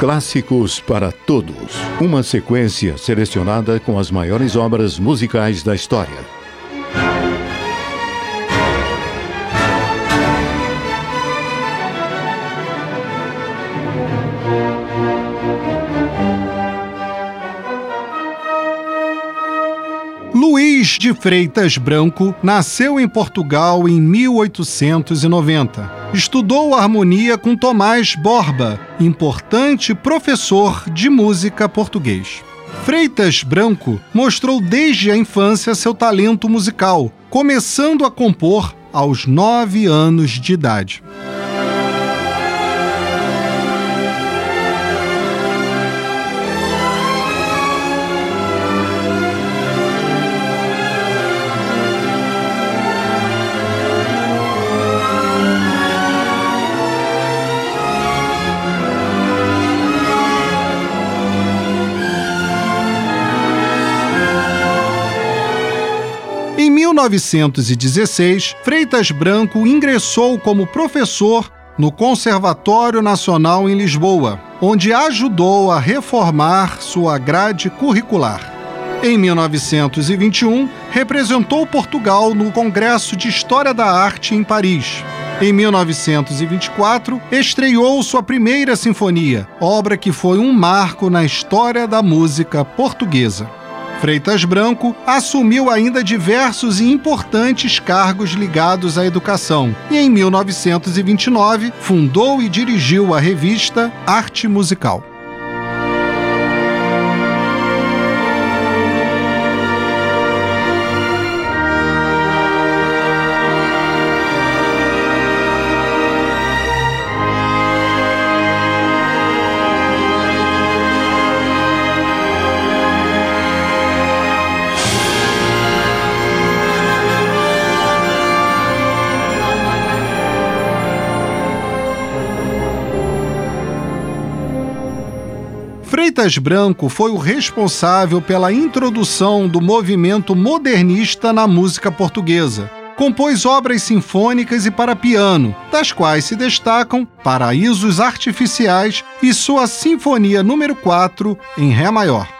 Clássicos para Todos. Uma sequência selecionada com as maiores obras musicais da história. Luís de Freitas Branco nasceu em Portugal em 1890. Estudou harmonia com Tomás Borba, importante professor de música português. Freitas Branco mostrou desde a infância seu talento musical, começando a compor aos nove anos de idade. 1916, Freitas Branco ingressou como professor no Conservatório Nacional em Lisboa, onde ajudou a reformar sua grade curricular. Em 1921, representou Portugal no Congresso de História da Arte em Paris. Em 1924, estreou sua primeira sinfonia, obra que foi um marco na história da música portuguesa. Freitas Branco assumiu ainda diversos e importantes cargos ligados à educação e, em 1929, fundou e dirigiu a revista Arte Musical. Freitas Branco foi o responsável pela introdução do movimento modernista na música portuguesa. Compôs obras sinfônicas e para piano, das quais se destacam Paraísos Artificiais e sua Sinfonia número 4 em Ré maior.